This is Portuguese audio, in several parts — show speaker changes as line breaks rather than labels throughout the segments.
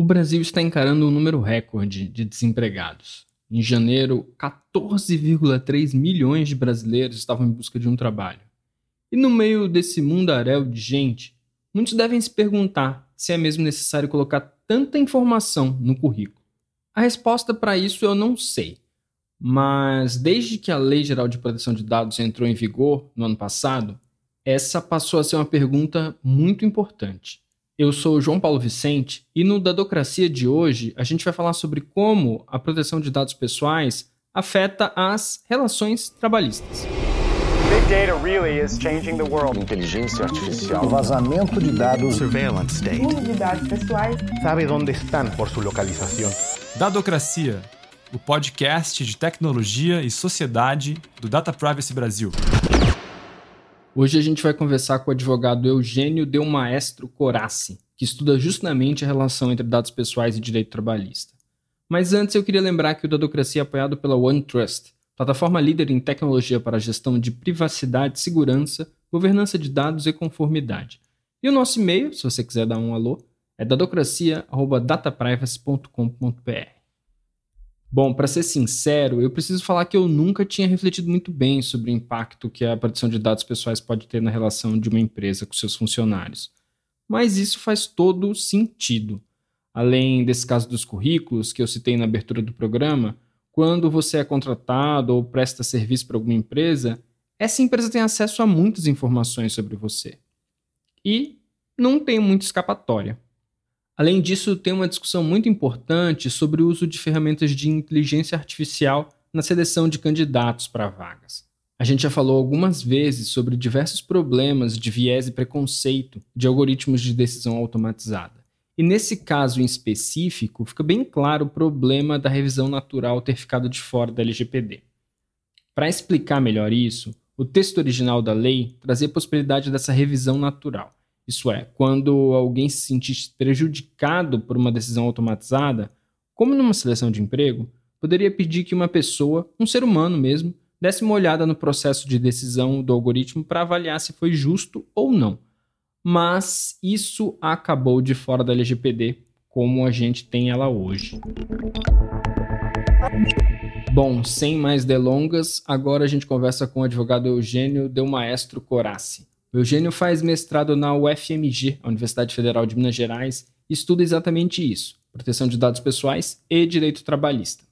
O Brasil está encarando um número recorde de desempregados. Em janeiro, 14,3 milhões de brasileiros estavam em busca de um trabalho. E no meio desse mundaréu de gente, muitos devem se perguntar se é mesmo necessário colocar tanta informação no currículo. A resposta para isso eu não sei. Mas desde que a Lei Geral de Proteção de Dados entrou em vigor no ano passado, essa passou a ser uma pergunta muito importante. Eu sou o João Paulo Vicente e no Dadocracia de hoje a gente vai falar sobre como a proteção de dados pessoais afeta as relações trabalhistas. Big data really is changing the world.
Inteligência artificial. O vazamento de dados. Surveillance
state. Uso de dados pessoais.
Sabe onde estão por sua localização.
Dadocracia, o podcast de tecnologia e sociedade do Data Privacy Brasil.
Hoje a gente vai conversar com o advogado Eugênio Del Maestro Corassi, que estuda justamente a relação entre dados pessoais e direito trabalhista. Mas antes eu queria lembrar que o Dadocracia é apoiado pela OneTrust, plataforma líder em tecnologia para a gestão de privacidade, segurança, governança de dados e conformidade. E o nosso e-mail, se você quiser dar um alô, é dadocracia.dataprivacy.com.br. Bom, para ser sincero, eu preciso falar que eu nunca tinha refletido muito bem sobre o impacto que a proteção de dados pessoais pode ter na relação de uma empresa com seus funcionários. Mas isso faz todo sentido. Além desse caso dos currículos que eu citei na abertura do programa, quando você é contratado ou presta serviço para alguma empresa, essa empresa tem acesso a muitas informações sobre você. E não tem muita escapatória. Além disso, tem uma discussão muito importante sobre o uso de ferramentas de inteligência artificial na seleção de candidatos para vagas. A gente já falou algumas vezes sobre diversos problemas de viés e preconceito de algoritmos de decisão automatizada. E nesse caso em específico, fica bem claro o problema da revisão natural ter ficado de fora da LGPD. Para explicar melhor isso, o texto original da lei trazia a possibilidade dessa revisão natural. Isso é, quando alguém se sentisse prejudicado por uma decisão automatizada, como numa seleção de emprego, poderia pedir que uma pessoa, um ser humano mesmo, desse uma olhada no processo de decisão do algoritmo para avaliar se foi justo ou não. Mas isso acabou de fora da LGPD, como a gente tem ela hoje. Bom, sem mais delongas, agora a gente conversa com o advogado Eugênio Del Maestro Corassi. O Eugênio faz mestrado na UFMG, a Universidade Federal de Minas Gerais, e estuda exatamente isso: proteção de dados pessoais e direito trabalhista.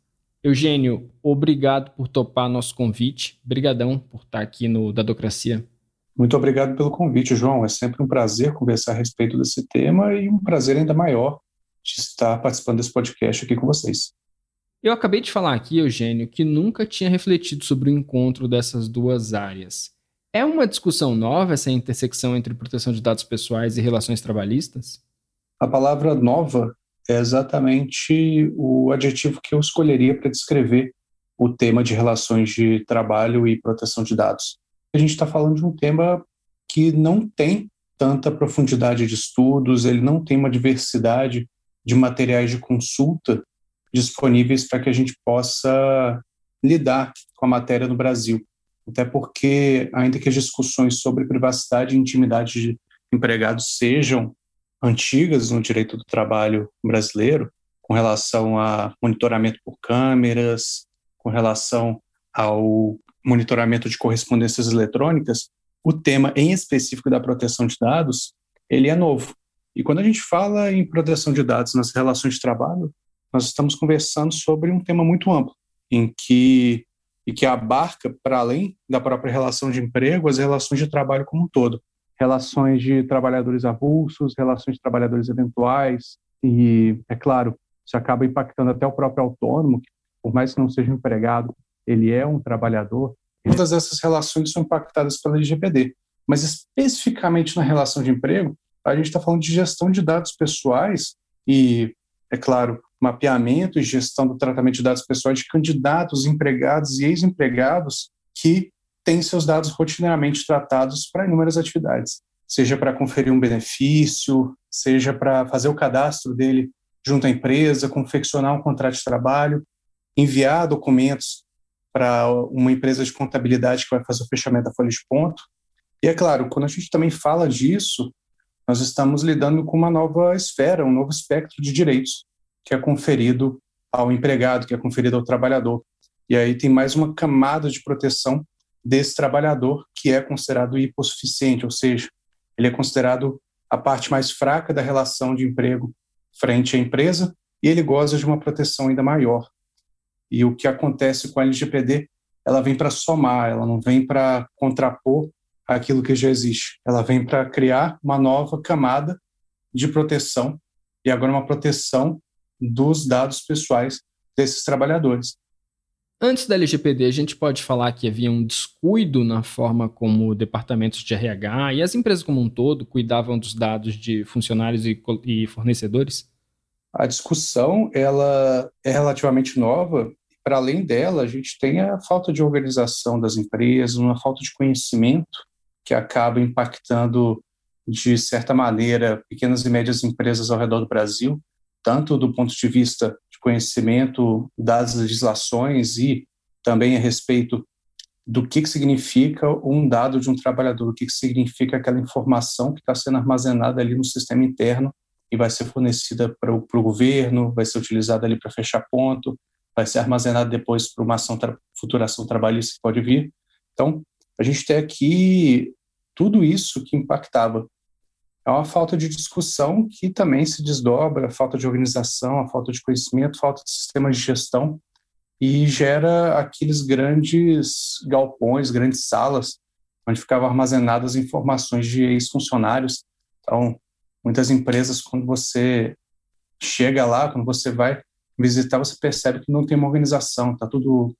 Eugênio, obrigado por topar nosso convite. Brigadão por estar aqui no Dadocracia.
Muito obrigado pelo convite, João. É sempre um prazer conversar a respeito desse tema e um prazer ainda maior de estar participando desse podcast aqui com vocês.
Eu acabei de falar aqui, Eugênio, que nunca tinha refletido sobre o encontro dessas duas áreas. É uma discussão nova essa intersecção entre proteção de dados pessoais e relações trabalhistas?
A palavra nova é exatamente o adjetivo que eu escolheria para descrever o tema de relações de trabalho e proteção de dados. A gente está falando de um tema que não tem tanta profundidade de estudos, ele não tem uma diversidade de materiais de consulta disponíveis para que a gente possa lidar com a matéria no Brasil até porque, ainda que as discussões sobre privacidade e intimidade de empregados sejam antigas no direito do trabalho brasileiro, com relação a monitoramento por câmeras, com relação ao monitoramento de correspondências eletrônicas, o tema em específico da proteção de dados, ele é novo. E quando a gente fala em proteção de dados nas relações de trabalho, nós estamos conversando sobre um tema muito amplo, em que e que abarca, para além da própria relação de emprego, as relações de trabalho como um todo. Relações de trabalhadores avulsos, relações de trabalhadores eventuais, e, é claro, isso acaba impactando até o próprio autônomo, que, por mais que não seja empregado, ele é um trabalhador. Todas essas relações são impactadas pela LGPD. Mas, especificamente na relação de emprego, a gente está falando de gestão de dados pessoais e, é claro, mapeamento e gestão do tratamento de dados pessoais de candidatos, empregados e ex-empregados que têm seus dados rotineiramente tratados para inúmeras atividades, seja para conferir um benefício, seja para fazer o cadastro dele junto à empresa, confeccionar um contrato de trabalho, enviar documentos para uma empresa de contabilidade que vai fazer o fechamento da folha de ponto. E é claro, quando a gente também fala disso, nós estamos lidando com uma nova esfera, um novo espectro de direitos que é conferido ao empregado, que é conferido ao trabalhador. E aí tem mais uma camada de proteção desse trabalhador que é considerado hipossuficiente, ou seja, ele é considerado a parte mais fraca da relação de emprego frente à empresa e ele goza de uma proteção ainda maior. E o que acontece com a LGPD, ela vem para somar, ela não vem para contrapor aquilo que já existe. Ela vem para criar uma nova camada de proteção e agora uma proteção dos dados pessoais desses trabalhadores.
Antes da LGPD, a gente pode falar que havia um descuido na forma como departamentos de RH e as empresas como um todo cuidavam dos dados de funcionários e, e fornecedores?
A discussão ela é relativamente nova. Para além dela, a gente tem a falta de organização das empresas, uma falta de conhecimento que acaba impactando de certa maneira pequenas e médias empresas ao redor do Brasil, tanto do ponto de vista de conhecimento das legislações e também a respeito do que, que significa um dado de um trabalhador, o que, que significa aquela informação que está sendo armazenada ali no sistema interno e vai ser fornecida para o governo, vai ser utilizada ali para fechar ponto, vai ser armazenada depois para uma ação futura ação trabalhista que pode vir. Então, a gente tem aqui tudo isso que impactava é uma falta de discussão que também se desdobra, a falta de organização, a falta de conhecimento, falta de sistema de gestão e gera aqueles grandes galpões, grandes salas onde ficavam armazenadas informações de ex-funcionários. Então, muitas empresas, quando você chega lá, quando você vai visitar, você percebe que não tem uma organização, está tudo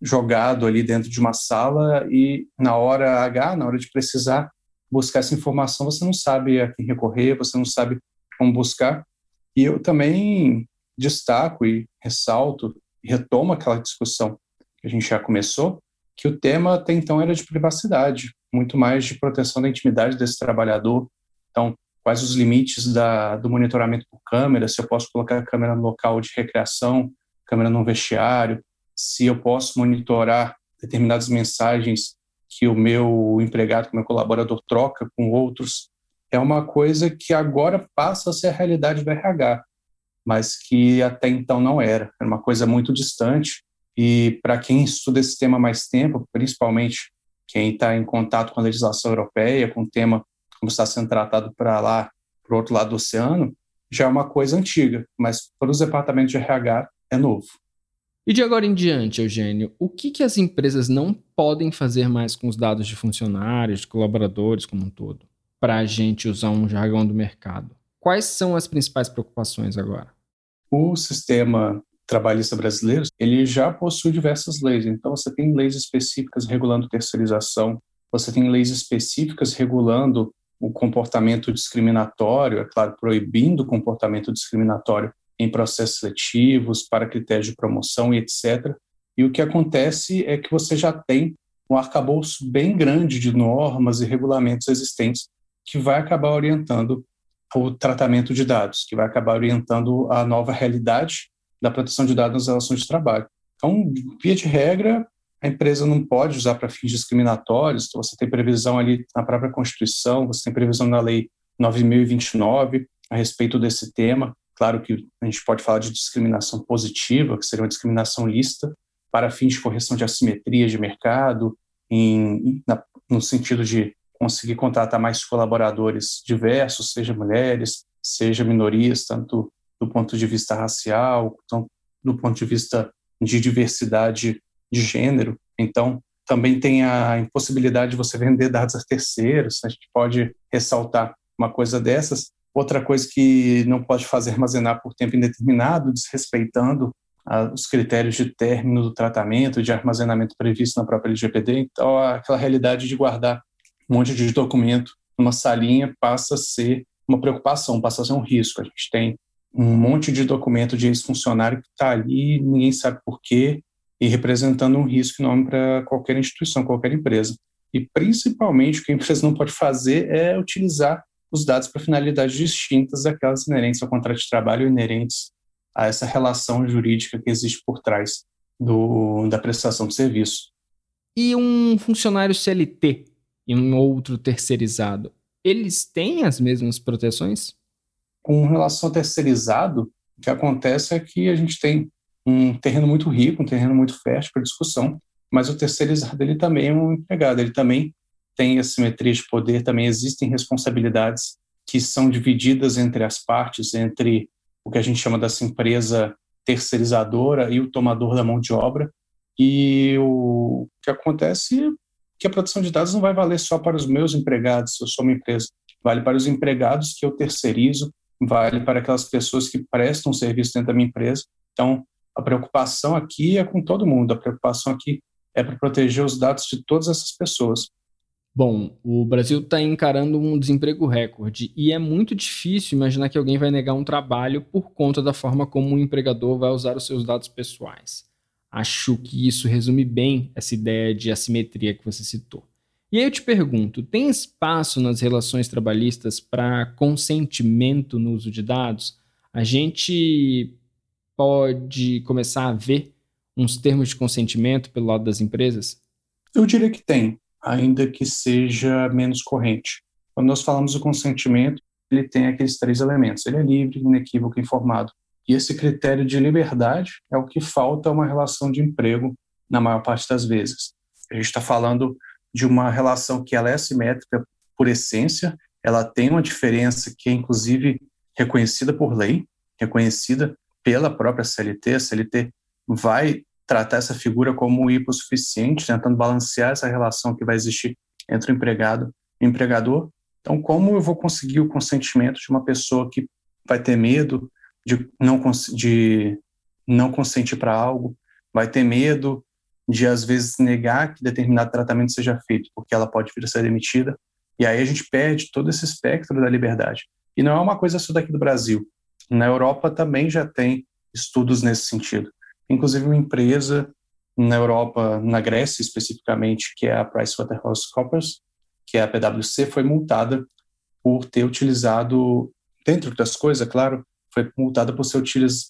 jogado ali dentro de uma sala e na hora H, na hora de precisar, buscar essa informação, você não sabe a quem recorrer, você não sabe como buscar. E eu também destaco e ressalto e retomo aquela discussão que a gente já começou, que o tema até então era de privacidade, muito mais de proteção da intimidade desse trabalhador. Então, quais os limites da, do monitoramento por câmera, se eu posso colocar a câmera no local de recreação, câmera no vestiário, se eu posso monitorar determinadas mensagens que o meu empregado, que o meu colaborador troca com outros, é uma coisa que agora passa a ser a realidade do RH, mas que até então não era. Era uma coisa muito distante. E para quem estuda esse tema há mais tempo, principalmente quem está em contato com a legislação europeia, com o tema como está sendo tratado para lá, para o outro lado do oceano, já é uma coisa antiga, mas para os departamentos de RH é novo.
E de agora em diante, Eugênio, o que, que as empresas não podem fazer mais com os dados de funcionários, de colaboradores como um todo, para a gente usar um jargão do mercado? Quais são as principais preocupações agora?
O sistema trabalhista brasileiro, ele já possui diversas leis. Então, você tem leis específicas regulando terceirização, você tem leis específicas regulando o comportamento discriminatório, é claro, proibindo o comportamento discriminatório em processos seletivos, para critérios de promoção e etc. E o que acontece é que você já tem um arcabouço bem grande de normas e regulamentos existentes que vai acabar orientando o tratamento de dados, que vai acabar orientando a nova realidade da proteção de dados nas relações de trabalho. Então, via de regra, a empresa não pode usar para fins discriminatórios, então você tem previsão ali na própria Constituição, você tem previsão na Lei 9.029 a respeito desse tema, Claro que a gente pode falar de discriminação positiva, que seria uma discriminação lista, para fins de correção de assimetria de mercado, em, na, no sentido de conseguir contratar mais colaboradores diversos, seja mulheres, seja minorias, tanto do ponto de vista racial, tanto do ponto de vista de diversidade de gênero. Então, também tem a impossibilidade de você vender dados a terceiros. A gente pode ressaltar uma coisa dessas, Outra coisa que não pode fazer armazenar por tempo indeterminado, desrespeitando ah, os critérios de término do tratamento, de armazenamento previsto na própria LGPD. Então, aquela realidade de guardar um monte de documento numa salinha passa a ser uma preocupação, passa a ser um risco. A gente tem um monte de documento de ex-funcionário que está ali, ninguém sabe por quê, e representando um risco enorme para qualquer instituição, qualquer empresa. E principalmente o que a empresa não pode fazer é utilizar os dados para finalidades distintas daquelas inerentes ao contrato de trabalho, inerentes a essa relação jurídica que existe por trás do, da prestação de serviço.
E um funcionário CLT e um outro terceirizado, eles têm as mesmas proteções?
Com relação ao terceirizado, o que acontece é que a gente tem um terreno muito rico, um terreno muito fértil para discussão, mas o terceirizado ele também é um empregado, ele também tem assimetria de poder, também existem responsabilidades que são divididas entre as partes, entre o que a gente chama dessa empresa terceirizadora e o tomador da mão de obra. E o que acontece é que a proteção de dados não vai valer só para os meus empregados, se eu sou uma empresa, vale para os empregados que eu terceirizo, vale para aquelas pessoas que prestam serviço dentro da minha empresa. Então, a preocupação aqui é com todo mundo, a preocupação aqui é para proteger os dados de todas essas pessoas.
Bom, o Brasil está encarando um desemprego recorde e é muito difícil imaginar que alguém vai negar um trabalho por conta da forma como o empregador vai usar os seus dados pessoais. Acho que isso resume bem essa ideia de assimetria que você citou. E aí eu te pergunto: tem espaço nas relações trabalhistas para consentimento no uso de dados? A gente pode começar a ver uns termos de consentimento pelo lado das empresas?
Eu diria que tem ainda que seja menos corrente. Quando nós falamos do consentimento, ele tem aqueles três elementos: ele é livre, inequívoco informado. E esse critério de liberdade é o que falta a uma relação de emprego na maior parte das vezes. A gente está falando de uma relação que ela é assimétrica por essência, ela tem uma diferença que é inclusive reconhecida por lei, reconhecida pela própria CLT. A CLT vai tratar essa figura como hipossuficiente, tentando balancear essa relação que vai existir entre o empregado e o empregador. Então, como eu vou conseguir o consentimento de uma pessoa que vai ter medo de não, de não consentir para algo, vai ter medo de, às vezes, negar que determinado tratamento seja feito, porque ela pode vir a ser demitida. E aí a gente perde todo esse espectro da liberdade. E não é uma coisa só daqui do Brasil. Na Europa também já tem estudos nesse sentido inclusive uma empresa na Europa, na Grécia especificamente, que é a PricewaterhouseCoopers, que é a PwC, foi multada por ter utilizado, dentro das coisas, claro, foi multada por, ser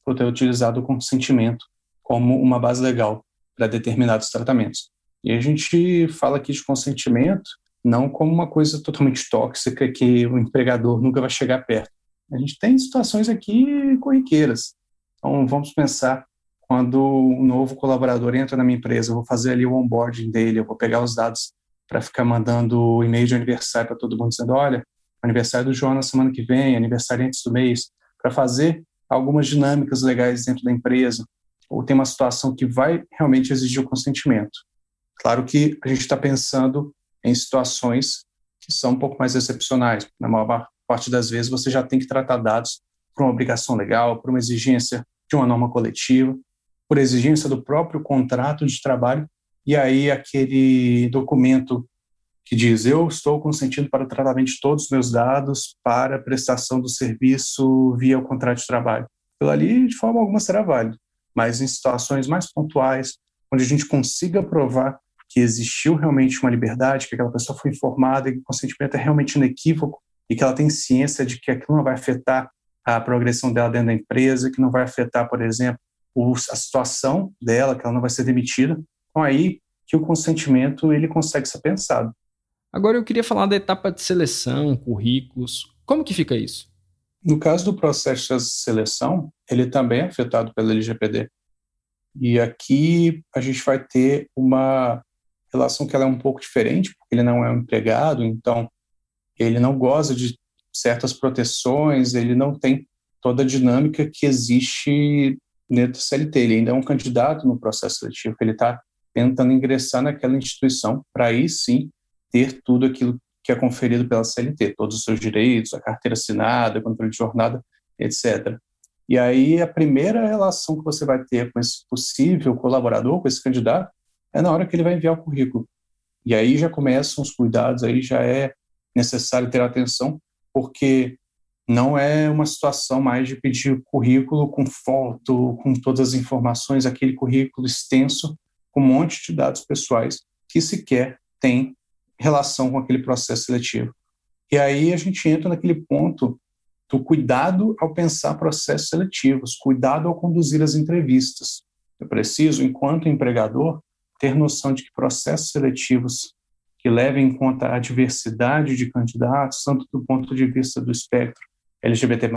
por ter utilizado o consentimento como uma base legal para determinados tratamentos. E a gente fala aqui de consentimento não como uma coisa totalmente tóxica que o empregador nunca vai chegar perto. A gente tem situações aqui corriqueiras. Então, vamos pensar quando um novo colaborador entra na minha empresa, eu vou fazer ali o onboarding dele, eu vou pegar os dados para ficar mandando e-mail de aniversário para todo mundo, dizendo: olha, aniversário do João na semana que vem, aniversário antes do mês, para fazer algumas dinâmicas legais dentro da empresa, ou tem uma situação que vai realmente exigir o consentimento. Claro que a gente está pensando em situações que são um pouco mais excepcionais. Na maior parte das vezes, você já tem que tratar dados por uma obrigação legal, por uma exigência de uma norma coletiva por exigência do próprio contrato de trabalho, e aí aquele documento que diz eu estou consentindo para o tratamento de todos os meus dados para prestação do serviço via o contrato de trabalho. Pelo ali, de forma alguma, será válido, mas em situações mais pontuais, onde a gente consiga provar que existiu realmente uma liberdade, que aquela pessoa foi informada e que o consentimento é realmente inequívoco e que ela tem ciência de que aquilo não vai afetar a progressão dela dentro da empresa, que não vai afetar, por exemplo, a situação dela, que ela não vai ser demitida. Então aí que o consentimento ele consegue ser pensado.
Agora eu queria falar da etapa de seleção, currículos. Como que fica isso?
No caso do processo de seleção, ele também é afetado pela LGPD. E aqui a gente vai ter uma relação que ela é um pouco diferente, porque ele não é um empregado, então ele não goza de certas proteções, ele não tem toda a dinâmica que existe dentro do CLT. Ele ainda é um candidato no processo seletivo, ele está tentando ingressar naquela instituição para aí sim ter tudo aquilo que é conferido pela CLT, todos os seus direitos, a carteira assinada, controle de jornada, etc. E aí a primeira relação que você vai ter com esse possível colaborador, com esse candidato, é na hora que ele vai enviar o currículo. E aí já começam os cuidados, aí já é necessário ter atenção, porque não é uma situação mais de pedir currículo com foto, com todas as informações, aquele currículo extenso, com um monte de dados pessoais que sequer tem relação com aquele processo seletivo. E aí a gente entra naquele ponto do cuidado ao pensar processos seletivos, cuidado ao conduzir as entrevistas. Eu preciso, enquanto empregador, ter noção de que processos seletivos que levem em conta a diversidade de candidatos, tanto do ponto de vista do espectro LGBT+,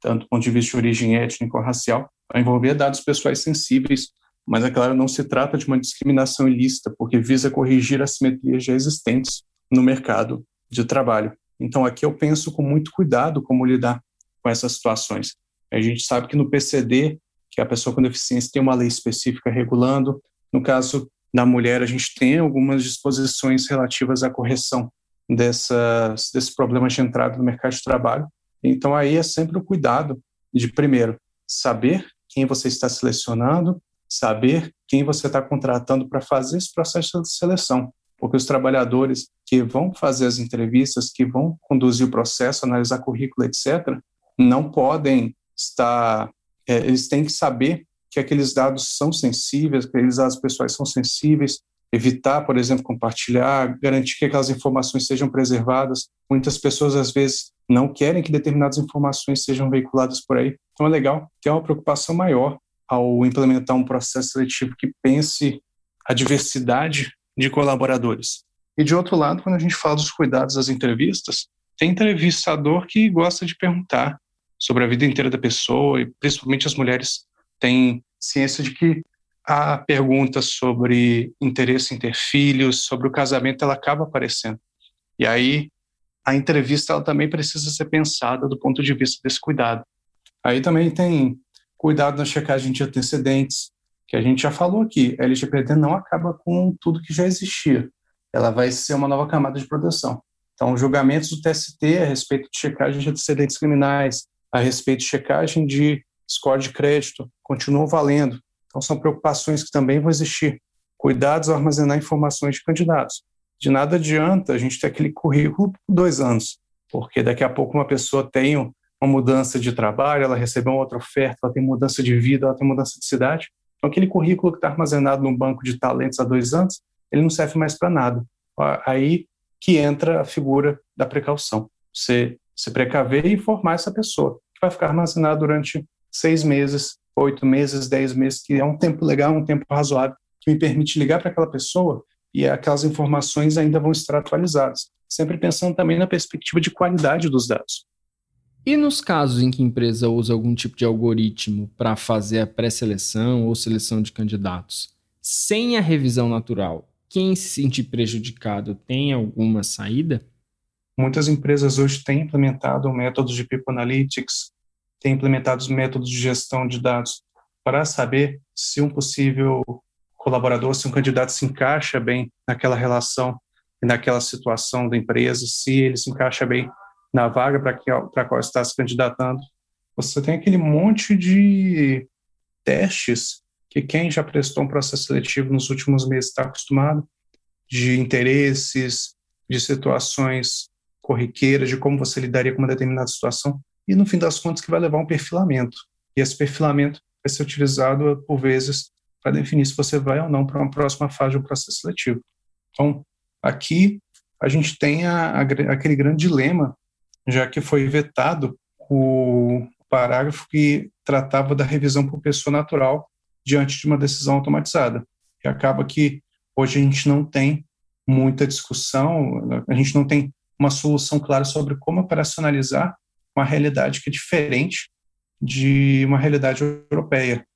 tanto do ponto de vista de origem étnica ou racial, vai envolver dados pessoais sensíveis, mas, é claro, não se trata de uma discriminação ilícita, porque visa corrigir assimetrias já existentes no mercado de trabalho. Então, aqui eu penso com muito cuidado como lidar com essas situações. A gente sabe que no PCD, que a pessoa com deficiência tem uma lei específica regulando, no caso da mulher, a gente tem algumas disposições relativas à correção dessas, desses problemas de entrada no mercado de trabalho. Então, aí é sempre o cuidado de, primeiro, saber quem você está selecionando, saber quem você está contratando para fazer esse processo de seleção. Porque os trabalhadores que vão fazer as entrevistas, que vão conduzir o processo, analisar currículo, etc., não podem estar. É, eles têm que saber que aqueles dados são sensíveis, que aqueles dados pessoais são sensíveis, evitar, por exemplo, compartilhar, garantir que aquelas informações sejam preservadas. Muitas pessoas, às vezes, não querem que determinadas informações sejam veiculadas por aí. Então, é legal ter uma preocupação maior ao implementar um processo seletivo que pense a diversidade de colaboradores. E, de outro lado, quando a gente fala dos cuidados das entrevistas, tem entrevistador que gosta de perguntar sobre a vida inteira da pessoa, e principalmente as mulheres têm ciência de que a pergunta sobre interesse em ter filhos, sobre o casamento, ela acaba aparecendo. E aí a entrevista ela também precisa ser pensada do ponto de vista desse cuidado. Aí também tem cuidado na checagem de antecedentes, que a gente já falou aqui. A LGPD não acaba com tudo que já existia. Ela vai ser uma nova camada de proteção. Então, julgamentos do TST a respeito de checagem de antecedentes criminais, a respeito de checagem de score de crédito, continuam valendo. Então, são preocupações que também vão existir. Cuidados ao armazenar informações de candidatos. De nada adianta a gente ter aquele currículo por dois anos, porque daqui a pouco uma pessoa tem uma mudança de trabalho, ela recebeu uma outra oferta, ela tem mudança de vida, ela tem mudança de cidade. Então, aquele currículo que está armazenado num banco de talentos há dois anos, ele não serve mais para nada. Aí que entra a figura da precaução. Você se precaver e informar essa pessoa, que vai ficar armazenado durante seis meses, oito meses, dez meses, que é um tempo legal, um tempo razoável, que me permite ligar para aquela pessoa e aquelas informações ainda vão estar atualizadas. Sempre pensando também na perspectiva de qualidade dos dados.
E nos casos em que a empresa usa algum tipo de algoritmo para fazer a pré-seleção ou seleção de candidatos, sem a revisão natural, quem se sentir prejudicado tem alguma saída?
Muitas empresas hoje têm implementado métodos de People Analytics, têm implementado métodos de gestão de dados para saber se um possível colaborador, se um candidato se encaixa bem naquela relação e naquela situação da empresa, se ele se encaixa bem na vaga para a qual está se candidatando. Você tem aquele monte de testes que quem já prestou um processo seletivo nos últimos meses está acostumado, de interesses, de situações corriqueiras, de como você lidaria com uma determinada situação, e no fim das contas que vai levar um perfilamento. E esse perfilamento vai ser utilizado, por vezes, para definir se você vai ou não para uma próxima fase do processo seletivo. Então, aqui a gente tem a, a, aquele grande dilema, já que foi vetado o parágrafo que tratava da revisão por pessoa natural diante de uma decisão automatizada. E acaba que hoje a gente não tem muita discussão, a gente não tem uma solução clara sobre como operacionalizar uma realidade que é diferente de uma realidade europeia.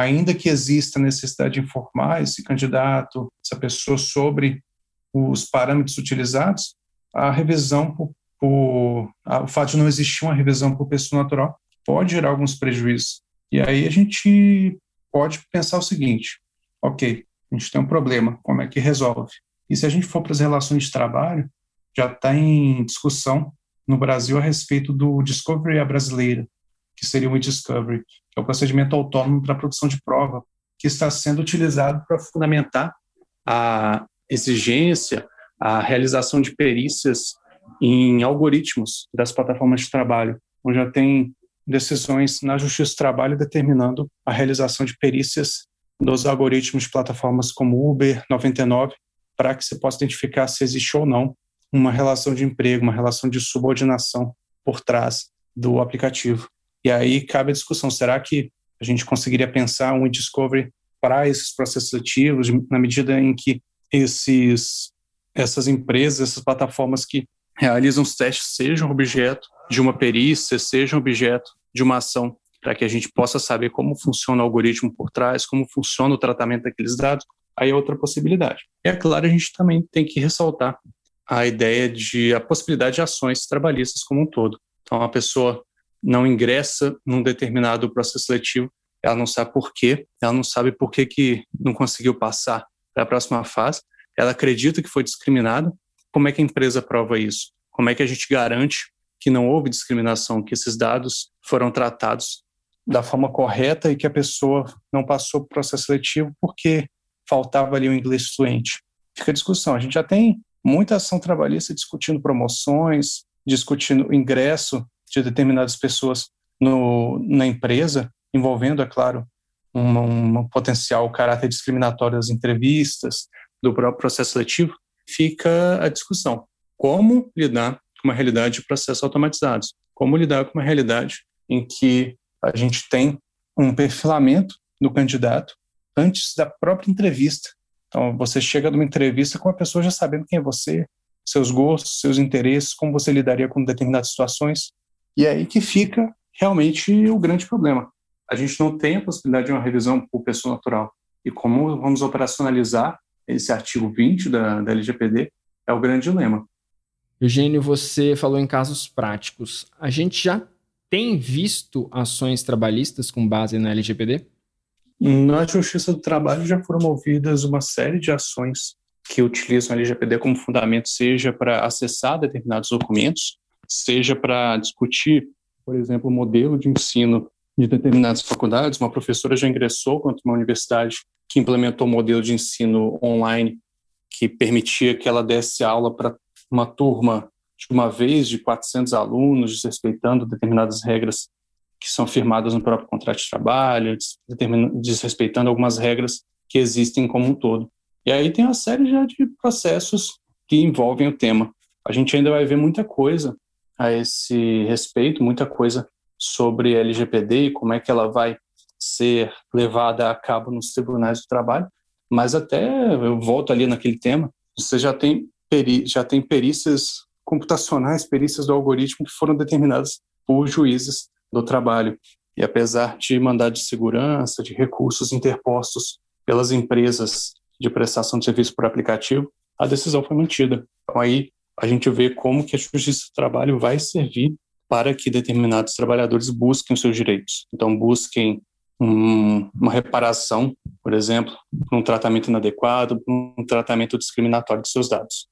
Ainda que exista necessidade de informar esse candidato, essa pessoa sobre os parâmetros utilizados, a revisão por, por a, o fato de não existir uma revisão por pessoa natural pode gerar alguns prejuízos. E aí a gente pode pensar o seguinte: ok, a gente tem um problema, como é que resolve? E se a gente for para as relações de trabalho, já está em discussão no Brasil a respeito do Discovery à brasileira, que seria o e-discovery, é o procedimento autônomo para produção de prova, que está sendo utilizado para fundamentar a exigência, a realização de perícias em algoritmos das plataformas de trabalho, onde já tem decisões na Justiça do Trabalho determinando a realização de perícias dos algoritmos de plataformas como Uber, 99, para que se possa identificar se existe ou não uma relação de emprego, uma relação de subordinação por trás do aplicativo. E aí cabe a discussão: será que a gente conseguiria pensar um discovery para esses processos ativos, na medida em que esses essas empresas, essas plataformas que realizam os testes sejam objeto de uma perícia, sejam objeto de uma ação, para que a gente possa saber como funciona o algoritmo por trás, como funciona o tratamento daqueles dados, aí é outra possibilidade. E é claro, a gente também tem que ressaltar a ideia de a possibilidade de ações trabalhistas como um todo. Então, a pessoa não ingressa num determinado processo seletivo, ela não sabe por quê, ela não sabe por que, que não conseguiu passar para a próxima fase, ela acredita que foi discriminada. Como é que a empresa prova isso? Como é que a gente garante que não houve discriminação, que esses dados foram tratados da forma correta e que a pessoa não passou o processo seletivo porque faltava ali o um inglês fluente? Fica a discussão. A gente já tem muita ação trabalhista discutindo promoções, discutindo ingresso de determinadas pessoas no, na empresa, envolvendo, é claro, um, um potencial caráter discriminatório das entrevistas, do próprio processo seletivo, fica a discussão. Como lidar com uma realidade de processos automatizados? Como lidar com uma realidade em que a gente tem um perfilamento do candidato antes da própria entrevista. Então, você chega numa entrevista com a pessoa já sabendo quem é você, seus gostos, seus interesses, como você lidaria com determinadas situações. E é aí que fica realmente o grande problema. A gente não tem a possibilidade de uma revisão por pessoa natural. E como vamos operacionalizar esse artigo 20 da, da LGPD é o grande dilema.
Eugênio, você falou em casos práticos. A gente já tem visto ações trabalhistas com base na LGPD?
Na Justiça do Trabalho já foram movidas uma série de ações que utilizam a LGPD como fundamento, seja para acessar determinados documentos, seja para discutir, por exemplo, o modelo de ensino de determinadas faculdades. Uma professora já ingressou contra uma universidade que implementou um modelo de ensino online que permitia que ela desse aula para uma turma de uma vez de 400 alunos, desrespeitando determinadas regras que são firmadas no próprio contrato de trabalho, desrespeitando algumas regras que existem como um todo. E aí tem uma série já de processos que envolvem o tema. A gente ainda vai ver muita coisa a esse respeito, muita coisa sobre LGPD e como é que ela vai ser levada a cabo nos tribunais do trabalho, mas até eu volto ali naquele tema, você já tem peri já tem perícias computacionais, perícias do algoritmo que foram determinadas por juízes do trabalho. E apesar de mandado de segurança, de recursos interpostos pelas empresas de prestação de serviço por aplicativo, a decisão foi mantida. Então aí a gente vê como que a justiça do trabalho vai servir para que determinados trabalhadores busquem os seus direitos. Então busquem um, uma reparação, por exemplo, por um tratamento inadequado, por um tratamento discriminatório de seus dados.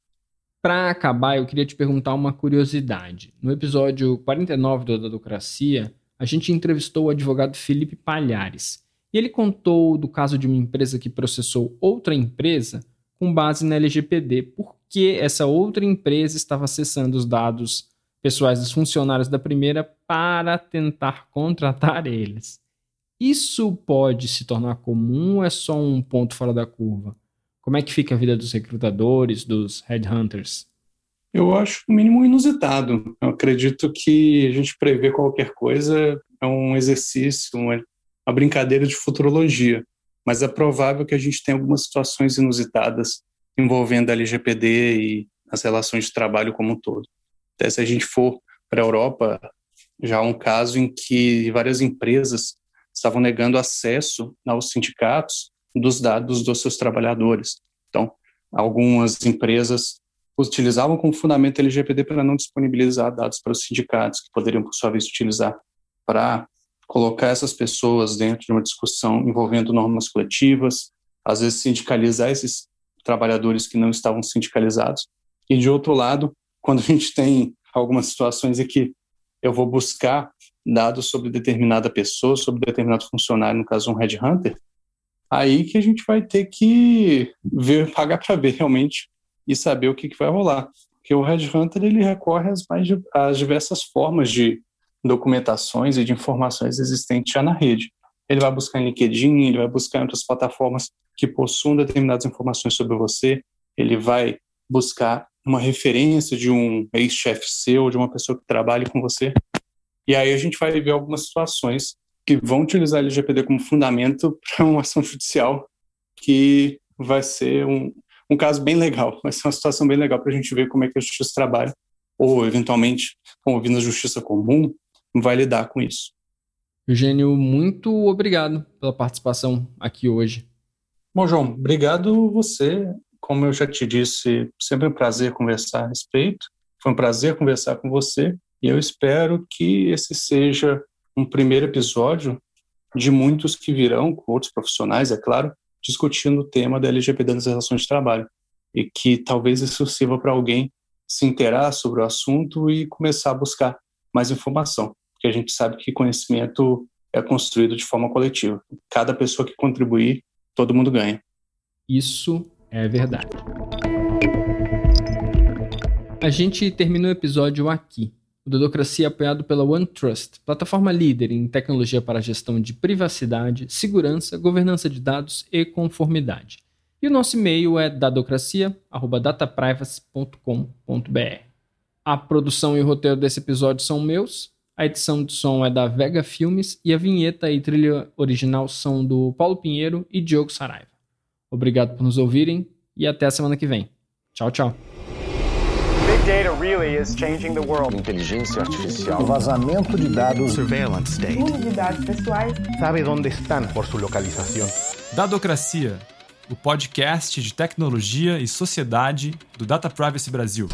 Para acabar, eu queria te perguntar uma curiosidade. No episódio 49 do Dadocracia, a gente entrevistou o advogado Felipe Palhares. E ele contou do caso de uma empresa que processou outra empresa com base na LGPD, porque essa outra empresa estava acessando os dados pessoais dos funcionários da primeira para tentar contratar eles. Isso pode se tornar comum ou é só um ponto fora da curva? Como é que fica a vida dos recrutadores, dos headhunters?
Eu acho no mínimo inusitado. Eu acredito que a gente prever qualquer coisa é um exercício, uma, brincadeira de futurologia. Mas é provável que a gente tenha algumas situações inusitadas envolvendo a LGPD e as relações de trabalho como um todo. Até se a gente for para a Europa, já há um caso em que várias empresas estavam negando acesso aos sindicatos dos dados dos seus trabalhadores. Então, algumas empresas utilizavam como fundamento LGPD para não disponibilizar dados para os sindicatos, que poderiam, por sua vez, utilizar para colocar essas pessoas dentro de uma discussão envolvendo normas coletivas, às vezes sindicalizar esses trabalhadores que não estavam sindicalizados. E, de outro lado, quando a gente tem algumas situações em que eu vou buscar dados sobre determinada pessoa, sobre determinado funcionário, no caso um headhunter, aí que a gente vai ter que ver, pagar para ver realmente e saber o que, que vai rolar. Porque o headhunter ele recorre às, mais, às diversas formas de documentações e de informações existentes já na rede. Ele vai buscar em LinkedIn, ele vai buscar em outras plataformas que possuam determinadas informações sobre você, ele vai buscar uma referência de um ex-chefe seu, de uma pessoa que trabalhe com você. E aí a gente vai ver algumas situações que vão utilizar a LGPD como fundamento para uma ação judicial que vai ser um, um caso bem legal, vai ser uma situação bem legal para a gente ver como é que a justiça trabalha, ou eventualmente, ouvindo a justiça comum, vai lidar com isso.
Eugênio, muito obrigado pela participação aqui hoje.
Bom, João, obrigado você. Como eu já te disse, sempre um prazer conversar a respeito. Foi um prazer conversar com você e eu espero que esse seja um primeiro episódio de muitos que virão, com outros profissionais, é claro, discutindo o tema da LGBT nas relações de trabalho. E que talvez isso sirva para alguém se inteirar sobre o assunto e começar a buscar mais informação, porque a gente sabe que conhecimento é construído de forma coletiva. Cada pessoa que contribuir, todo mundo ganha.
Isso é verdade. A gente termina o episódio aqui. O Dedocracia é apoiado pela OneTrust, plataforma líder em tecnologia para gestão de privacidade, segurança, governança de dados e conformidade. E o nosso e-mail é dadocracia.dataprivacy.com.br. A produção e o roteiro desse episódio são meus, a edição de som é da Vega Filmes e a vinheta e trilha original são do Paulo Pinheiro e Diogo Saraiva. Obrigado por nos ouvirem e até a semana que vem. Tchau, tchau. Big data really is changing the world.
Inteligência artificial. O vazamento de dados.
Surveillance state. Uso de dados pessoais. Sabe onde estão por sua localização.
Dadocracia, o podcast de tecnologia e sociedade do Data Privacy Brasil.